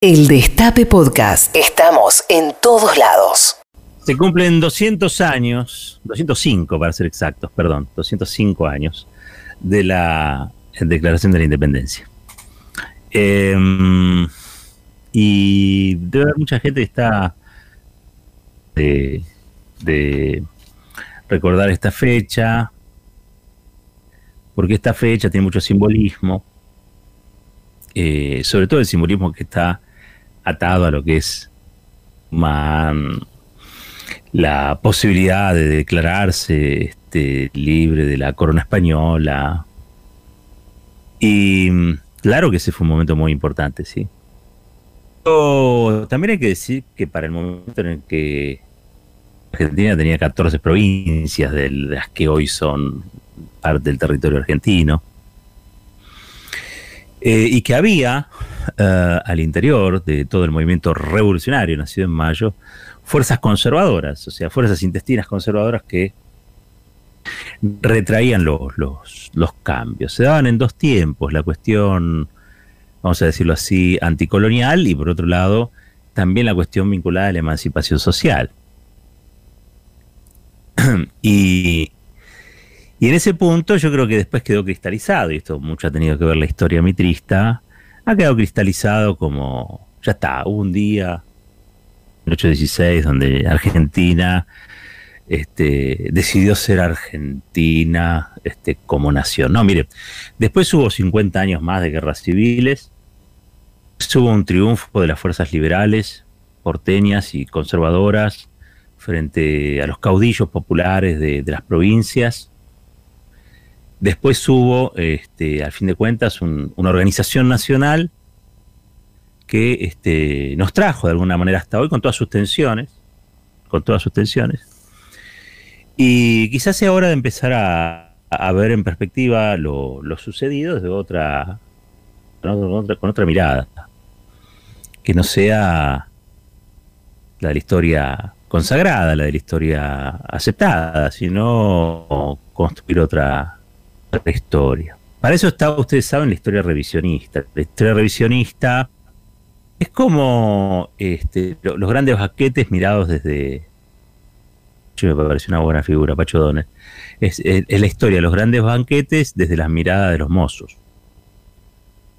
El Destape Podcast. Estamos en todos lados. Se cumplen 200 años, 205 para ser exactos, perdón, 205 años de la Declaración de la Independencia. Em, y debe haber mucha gente que está de, de recordar esta fecha, porque esta fecha tiene mucho simbolismo, eh, sobre todo el simbolismo que está atado a lo que es la posibilidad de declararse este, libre de la corona española. Y claro que ese fue un momento muy importante, sí. Pero también hay que decir que para el momento en el que Argentina tenía 14 provincias de las que hoy son parte del territorio argentino, eh, y que había eh, al interior de todo el movimiento revolucionario nacido en mayo fuerzas conservadoras, o sea, fuerzas intestinas conservadoras que retraían los, los, cambios. Se daban en dos tiempos, la cuestión, vamos a decirlo así, anticolonial y por otro lado también la cuestión vinculada a la emancipación social. y y en ese punto yo creo que después quedó cristalizado, y esto mucho ha tenido que ver la historia mitrista, ha quedado cristalizado como, ya está, hubo un día, el 816, donde Argentina este, decidió ser Argentina este, como nación. No, mire, después hubo 50 años más de guerras civiles, hubo un triunfo de las fuerzas liberales, porteñas y conservadoras, frente a los caudillos populares de las provincias, Después hubo, este, al fin de cuentas, una organización nacional que este, nos trajo de alguna manera hasta hoy con todas sus tensiones, con todas sus tensiones. Y quizás sea hora de empezar a, ver en perspectiva lo, sucedido desde otra con, otra, mirada, que no sea la de la historia consagrada, la de la historia aceptada, sino construir otra, la historia. Para eso está, ustedes saben, la historia revisionista. La historia revisionista es como este, los grandes baquetes mirados desde. Yo me parece una buena figura, Pacho Donner. Es, la historia los grandes banquetes desde las miradas de los mozos.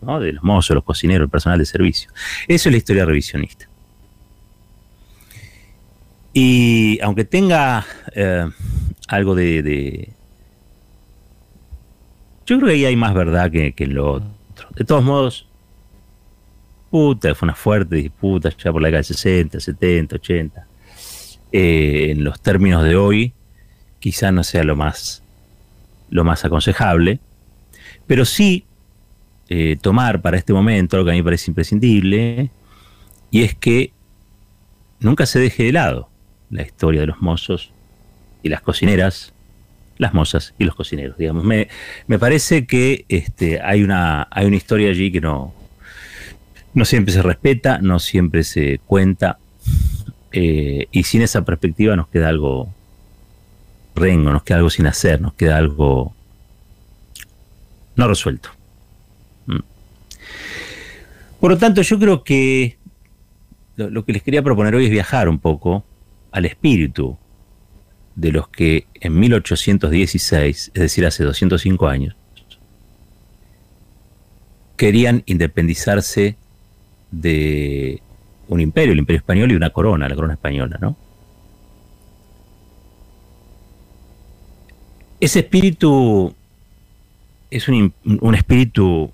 ¿no? De los mozos, los cocineros, el personal de servicio. Eso es la historia revisionista. Y aunque tenga eh, algo de, yo creo que ahí hay más verdad que, en lo otro. De todos modos, puta, fue una fuerte disputa ya por la década de 60, 70, 80. en los términos de hoy, quizá no sea lo más, lo más aconsejable, pero sí eh, tomar para este momento algo que a mí me parece imprescindible, y es que nunca se deje de lado la historia de los mozos y las cocineras las mozas y los cocineros, digamos. Me, parece que este, hay, una, hay una historia allí que no, no siempre se respeta, no siempre se cuenta, eh, y sin esa perspectiva nos queda algo rengo, nos queda algo sin hacer, nos queda algo no resuelto. Mm. Por lo tanto, yo creo que lo que les quería proponer hoy es viajar un poco al espíritu de los que en 1816, es decir, hace 205 años, querían independizarse de un imperio, el imperio español, y una corona, la corona española, ¿no? Ese espíritu es un, un espíritu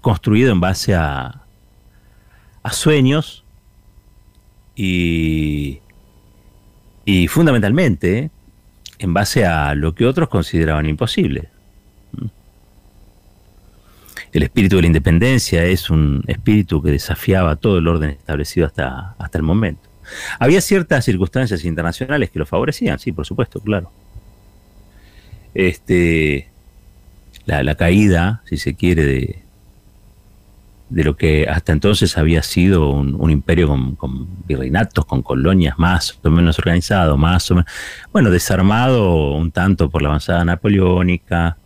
construido en base a, a sueños y y fundamentalmente en base a lo que otros consideraban imposible. El espíritu de la independencia es un espíritu que desafiaba todo el orden establecido hasta, hasta el momento. Había ciertas circunstancias internacionales que lo favorecían, sí, por supuesto, claro. Este, la, la caída, si se quiere, de, de lo que hasta entonces había sido un, imperio con, virreinatos, con colonias más o menos organizado, más o menos, bueno, desarmado un tanto por la avanzada napoleónica,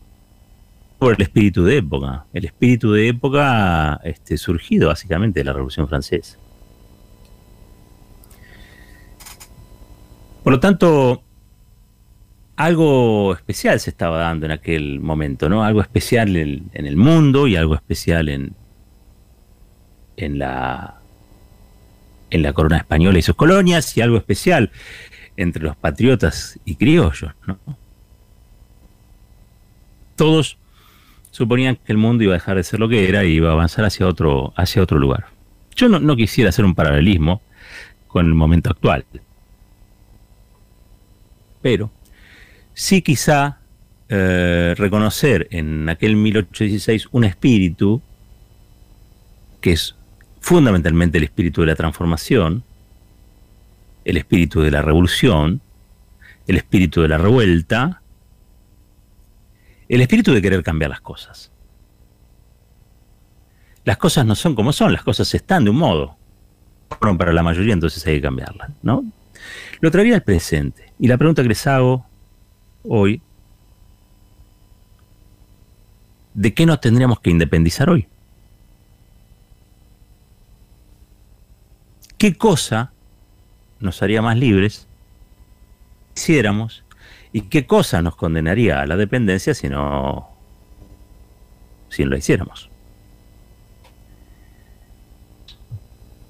por el espíritu de época, el espíritu de época este, surgido básicamente de la Revolución Francesa. Por lo tanto, algo especial se estaba dando en aquel momento, ¿no? Algo especial en, el mundo y algo especial en, en la en la corona española y sus colonias y algo especial entre los patriotas y criollos, ¿no? Todos suponían que el mundo iba a dejar de ser lo que era y iba a avanzar hacia otro, hacia otro lugar. Yo no quisiera hacer un paralelismo con el momento actual. Pero sí quizá eh, reconocer en aquel 1816 un espíritu que es fundamentalmente el espíritu de la transformación, el espíritu de la revolución, el espíritu de la revuelta, el espíritu de querer cambiar las cosas. Las cosas no son como son, las cosas están de un modo. Bueno, para la mayoría entonces hay que cambiarlas, ¿no? Lo traería al presente. Y la pregunta que les hago hoy, ¿de qué nos tendríamos que independizar hoy? ¿Qué cosa nos haría más libres hiciéramos? ¿Y qué cosa nos condenaría a la dependencia si no, si no lo hiciéramos?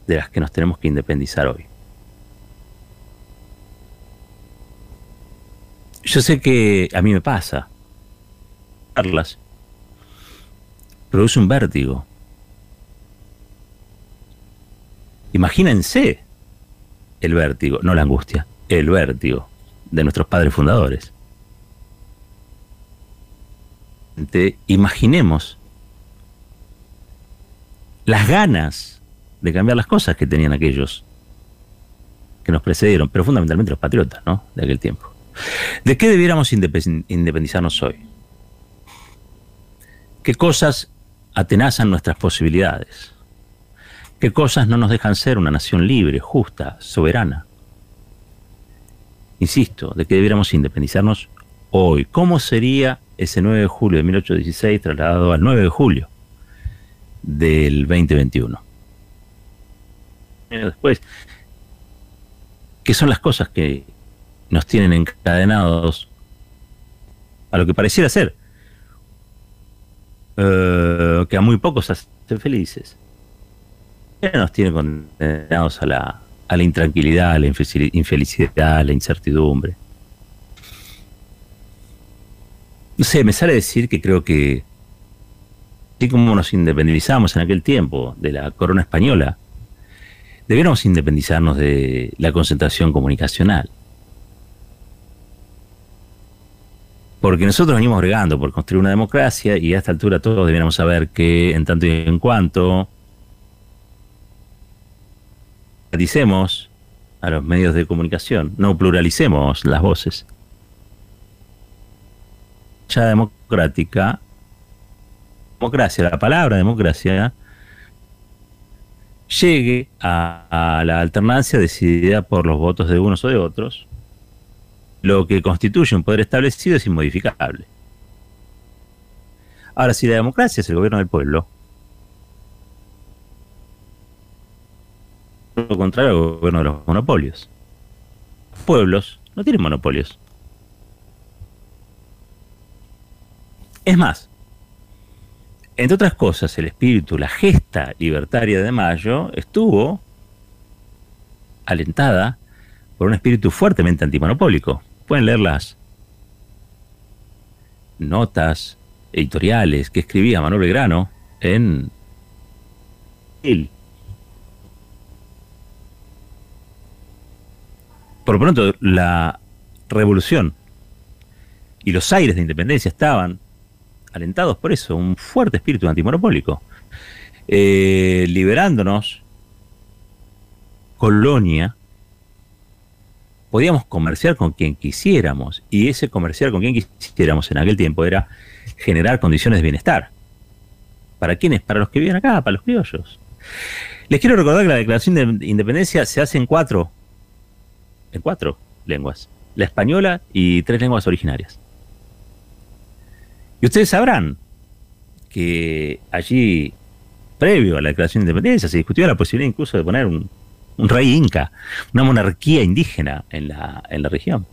De las que nos tenemos que independizar hoy. Yo sé que a mí me pasa. Carlas. Produce un vértigo. Imagínense el vértigo, no la angustia, el vértigo de nuestros padres fundadores. Imaginemos las ganas de cambiar las cosas que tenían aquellos que nos precedieron, pero fundamentalmente los patriotas, ¿no? De aquel tiempo. ¿De qué debiéramos independizarnos hoy? ¿Qué cosas atenazan nuestras posibilidades? ¿Qué cosas no nos dejan ser una nación libre, justa, soberana? Insisto, ¿de qué debiéramos independizarnos hoy? ¿Cómo sería ese 9 de julio de 1816 trasladado al 9 de julio del 2021? Después, ¿qué son las cosas que nos tienen encadenados a lo que pareciera ser, eh, que a muy pocos hacen felices. Nos tienen condenados a la, a la intranquilidad, a la infelicidad, a la incertidumbre. No sé, me sale decir que creo que, así como nos independizamos en aquel tiempo de la corona española, debiéramos independizarnos de la concentración comunicacional. porque nosotros venimos bregando por construir una democracia y a esta altura todos debiéramos saber que en tanto y en cuanto a los medios de comunicación, no pluralicemos las voces. Ya democrática, democracia, la palabra democracia, llegue a, a la alternancia decidida por los votos de unos o de otros, lo que constituye un poder establecido es inmodificable. Ahora, si la democracia es el gobierno del pueblo, lo contrario al gobierno de los monopolios. Los pueblos no tienen monopolios. Es más, entre otras cosas, el espíritu, la gesta libertaria de Mayo estuvo alentada por un espíritu fuertemente antimonopólico pueden leer las notas editoriales que escribía Manuel Belgrano en él. Por lo pronto, la revolución y los aires de independencia estaban alentados por eso, un fuerte espíritu antimonopólico, eh, liberándonos colonia podíamos comerciar con quien quisiéramos y ese comerciar con quien quisiéramos en aquel tiempo era generar condiciones de bienestar. ¿Para quiénes? Para los que viven acá, para los criollos. Les quiero recordar que la declaración de independencia se hace en cuatro, en cuatro lenguas, la española y tres lenguas originarias. Y ustedes sabrán que allí, previo a la declaración de independencia, se discutió la posibilidad incluso de poner un, rey inca, una monarquía indígena en la, en la región.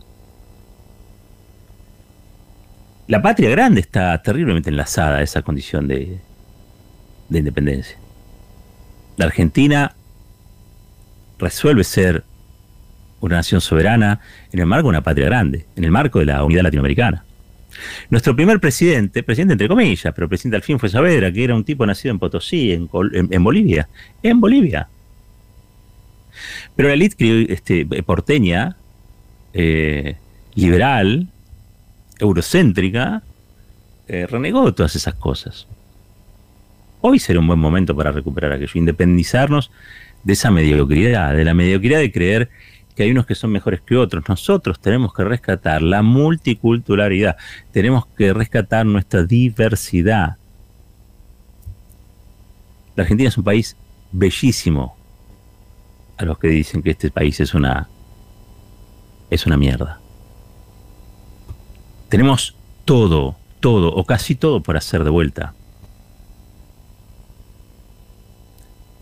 La patria grande está terriblemente enlazada a esa condición de, de independencia. La Argentina resuelve ser una nación soberana en el marco de una patria grande, en el marco de la unidad latinoamericana. Nuestro primer presidente, presidente entre comillas, pero presidente al fin fue Saavedra, que era un tipo nacido en Potosí, en, Bolivia, en Bolivia. Pero la élite este, porteña, eh, liberal, eurocéntrica, eh, renegó todas esas cosas. Hoy sería un buen momento para recuperar aquello, independizarnos de esa mediocridad, de la mediocridad de creer que hay unos que son mejores que otros. Nosotros tenemos que rescatar la multiculturalidad, tenemos que rescatar nuestra diversidad. La Argentina es un país bellísimo. A los que dicen que este país es una es una mierda. Tenemos todo, todo o casi todo por hacer de vuelta.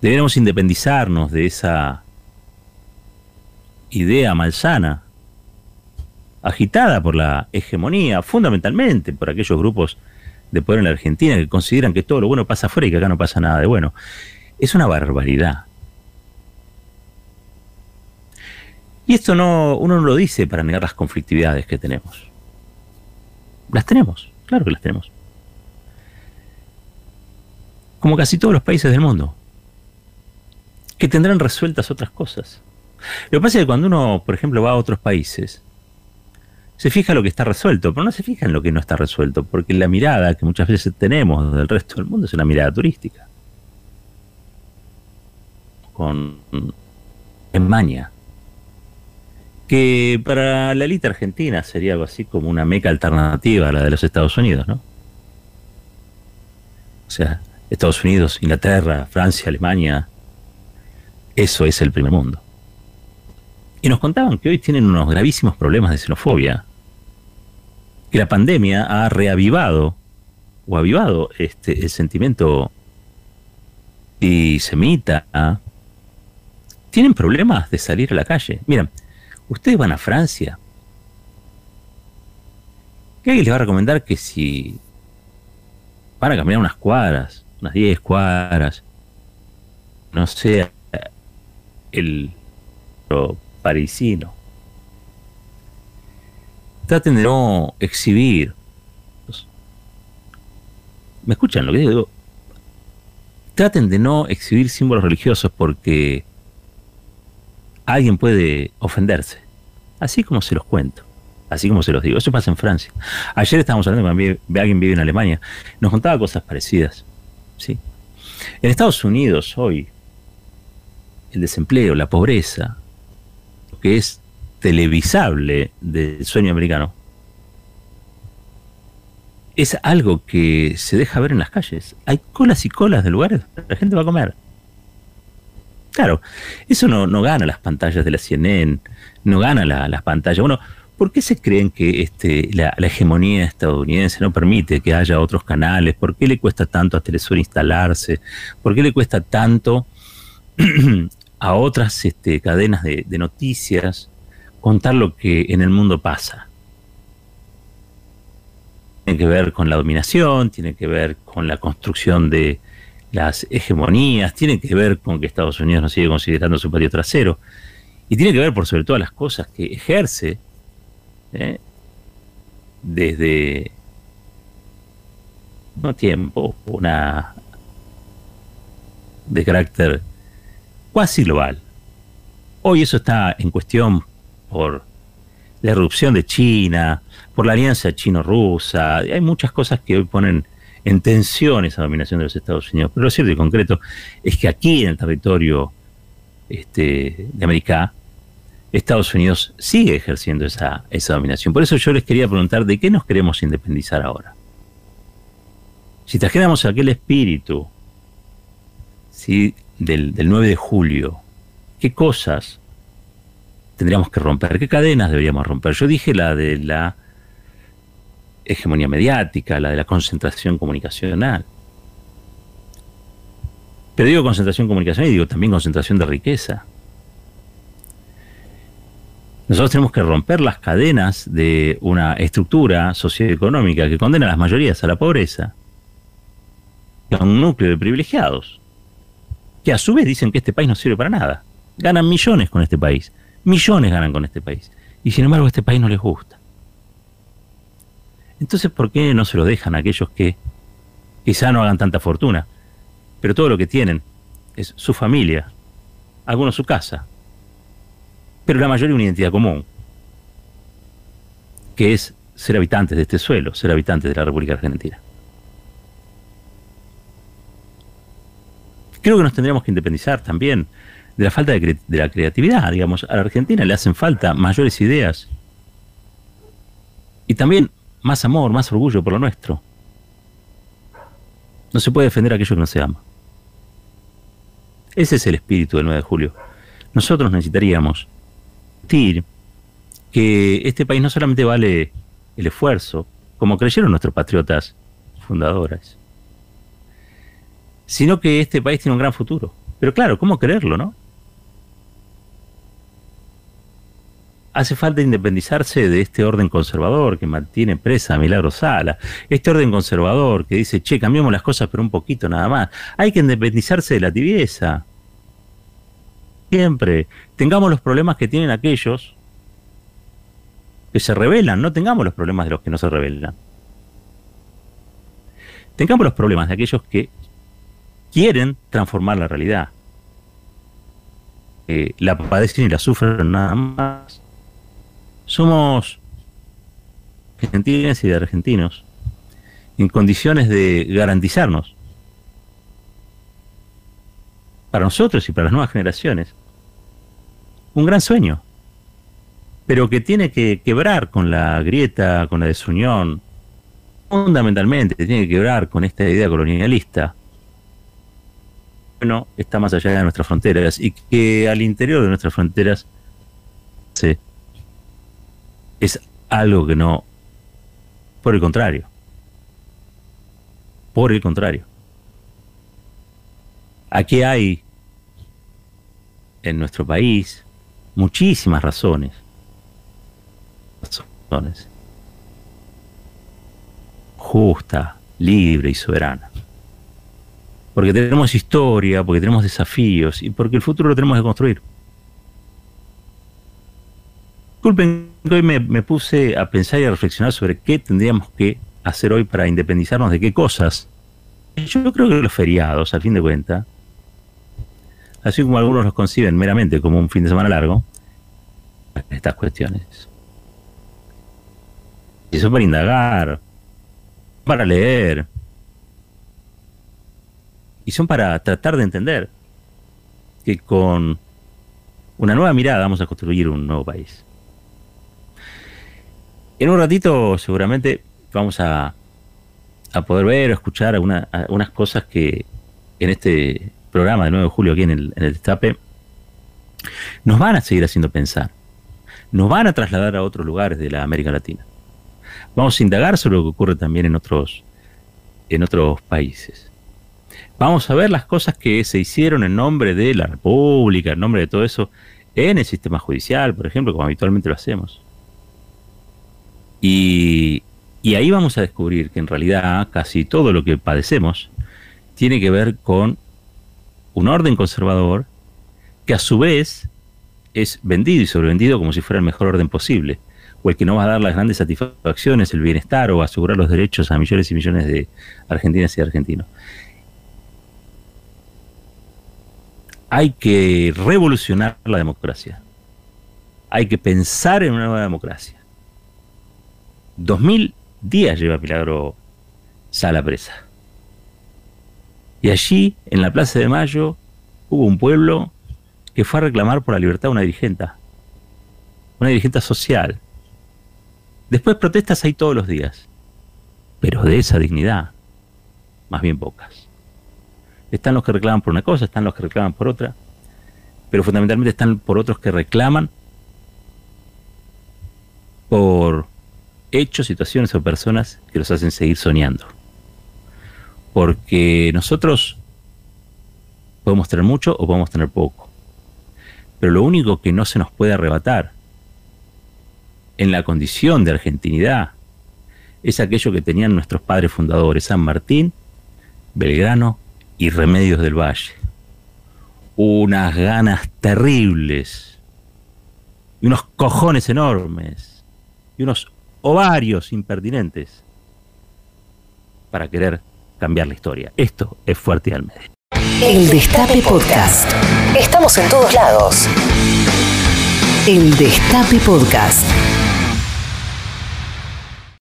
Deberíamos independizarnos de esa idea malsana, agitada por la hegemonía, fundamentalmente por aquellos grupos de poder en la Argentina que consideran que todo lo bueno pasa afuera y que acá no pasa nada de bueno. Es una barbaridad. Y esto no, uno no lo dice para negar las conflictividades que tenemos. Las tenemos, claro que las tenemos. Como casi todos los países del mundo, que tendrán resueltas otras cosas. Lo que pasa es que cuando uno, por ejemplo, va a otros países, se fija lo que está resuelto, pero no se fija en lo que no está resuelto, porque la mirada que muchas veces tenemos del resto del mundo es una mirada turística. Con Maña. Que para la élite argentina sería algo así como una meca alternativa a la de los Estados Unidos, ¿no? O sea, Estados Unidos, Inglaterra, Francia, Alemania, eso es el primer mundo. Y nos contaban que hoy tienen unos gravísimos problemas de xenofobia. Que la pandemia ha reavivado o avivado este, el sentimiento y semita. ¿ah? Tienen problemas de salir a la calle. Miren, ustedes van a Francia. ¿Qué les va a recomendar que si van a caminar unas cuadras, unas 10 cuadras, no sé, el parisino. Traten de no exhibir. ¿Me escuchan lo que digo? Traten de no exhibir símbolos religiosos porque alguien puede ofenderse. Así como se los cuento. Así como se los digo. Eso pasa en Francia. Ayer estábamos hablando con alguien vive en Alemania. Nos contaba cosas parecidas. ¿sí? En Estados Unidos hoy, el desempleo, la pobreza, que es televisable del sueño americano, es algo que se deja ver en las calles. Hay colas y colas de lugares donde la gente va a comer. Claro, eso no, gana las pantallas de la CNN, no gana las pantallas. Bueno, ¿por qué se creen que este, la, hegemonía estadounidense no permite que haya otros canales? ¿Por qué le cuesta tanto a Telesur instalarse? ¿Por qué le cuesta tanto a otras este, cadenas de, noticias contar lo que en el mundo pasa. Tiene que ver con la dominación, tiene que ver con la construcción de las hegemonías, tiene que ver con que Estados Unidos no sigue considerando su patio trasero, y tiene que ver por sobre todas las cosas que ejerce ¿eh? desde no tiempo, una de carácter cuasi global. Hoy eso está en cuestión por la erupción de China, por la alianza chino-rusa. Hay muchas cosas que hoy ponen en tensión esa dominación de los Estados Unidos. Pero lo cierto y concreto es que aquí en el territorio este, de América, Estados Unidos sigue ejerciendo esa, esa dominación. Por eso yo les quería preguntar de qué nos queremos independizar ahora. Si trajéramos aquel espíritu ¿sí? Del, 9 de julio, ¿qué cosas tendríamos que romper? ¿Qué cadenas deberíamos romper? Yo dije la de la hegemonía mediática, la de la concentración comunicacional. Pero digo concentración de comunicación y digo también concentración de riqueza. Nosotros tenemos que romper las cadenas de una estructura socioeconómica que condena a las mayorías a la pobreza, a un núcleo de privilegiados, que a su vez dicen que este país no sirve para nada. Ganan millones con este país, millones ganan con este país, y sin embargo este país no les gusta. Entonces, ¿por qué no se lo dejan a aquellos que quizá no hagan tanta fortuna, pero todo lo que tienen es su familia, algunos su casa, pero la mayoría una identidad común, que es ser habitantes de este suelo, ser habitantes de la República Argentina. Creo que nos tendríamos que independizar también de la falta de, de, la creatividad. Digamos, a la Argentina le hacen falta mayores ideas y también más amor, más orgullo por lo nuestro. No se puede defender a aquello que no se ama. Ese es el espíritu del 9 de julio. Nosotros necesitaríamos que este país no solamente vale el esfuerzo, como creyeron nuestros patriotas fundadores, sino que este país tiene un gran futuro. Pero claro, ¿cómo creerlo, no? Hace falta independizarse de este orden conservador que mantiene presa a Milagro Sala. Este orden conservador que dice, che, cambiamos las cosas pero un poquito nada más. Hay que independizarse de la tibieza siempre tengamos los problemas que tienen aquellos que se rebelan, no tengamos los problemas de los que no se rebelan. Tengamos los problemas de aquellos que quieren transformar la realidad. la padecen y la sufren nada más. Somos argentinos y de argentinos en condiciones de garantizarnos para nosotros y para las nuevas generaciones, un gran sueño, pero que tiene que quebrar con la grieta, con la desunión, fundamentalmente tiene que quebrar con esta idea colonialista. Bueno, está más allá de nuestras fronteras y que al interior de nuestras fronteras es algo que no, por el contrario, por el contrario. Aquí hay en nuestro país muchísimas razones. Razones. Justa, libre y soberana. Porque tenemos historia, porque tenemos desafíos y porque el futuro lo tenemos que construir. Disculpen hoy me, me puse a pensar y a reflexionar sobre qué tendríamos que hacer hoy para independizarnos de qué cosas. Yo creo que los feriados, al fin de cuentas, así como algunos los conciben meramente como un fin de semana largo, estas cuestiones. Y son para indagar, para leer, y son para tratar de entender que con una nueva mirada vamos a construir un nuevo país. En un ratito seguramente vamos a, poder ver o escuchar algunas cosas que en este programa de 9 de julio aquí en el, en Destape, nos van a seguir haciendo pensar, nos van a trasladar a otros lugares de la América Latina. Vamos a indagar sobre lo que ocurre también en otros países. Vamos a ver las cosas que se hicieron en nombre de la República, en nombre de todo eso, en el sistema judicial, por ejemplo, como habitualmente lo hacemos. Y, ahí vamos a descubrir que en realidad casi todo lo que padecemos tiene que ver con un orden conservador que a su vez es vendido y sobrevendido como si fuera el mejor orden posible, o el que no va a dar las grandes satisfacciones, el bienestar o asegurar los derechos a millones y millones de argentinas y argentinos. Hay que revolucionar la democracia. Hay que pensar en una nueva democracia. Dos mil días lleva Milagro Sala Presa. Y allí, en la Plaza de Mayo, hubo un pueblo que fue a reclamar por la libertad de una dirigente, una dirigente social. Después protestas hay todos los días, pero de esa dignidad, más bien pocas. Están los que reclaman por una cosa, están los que reclaman por otra, pero fundamentalmente están por otros que reclaman por hechos, situaciones o personas que los hacen seguir soñando porque nosotros Podemos tener mucho o podemos tener poco. Pero lo único que no se nos puede arrebatar en la condición de argentinidad es aquello que tenían nuestros padres fundadores, San Martín, Belgrano y Remedios del Valle. Unas ganas terribles y unos cojones enormes y unos ovarios impertinentes para querer cambiar la historia. Esto es Fuerte al Medio. El Destape Podcast. Estamos en todos lados. El Destape Podcast.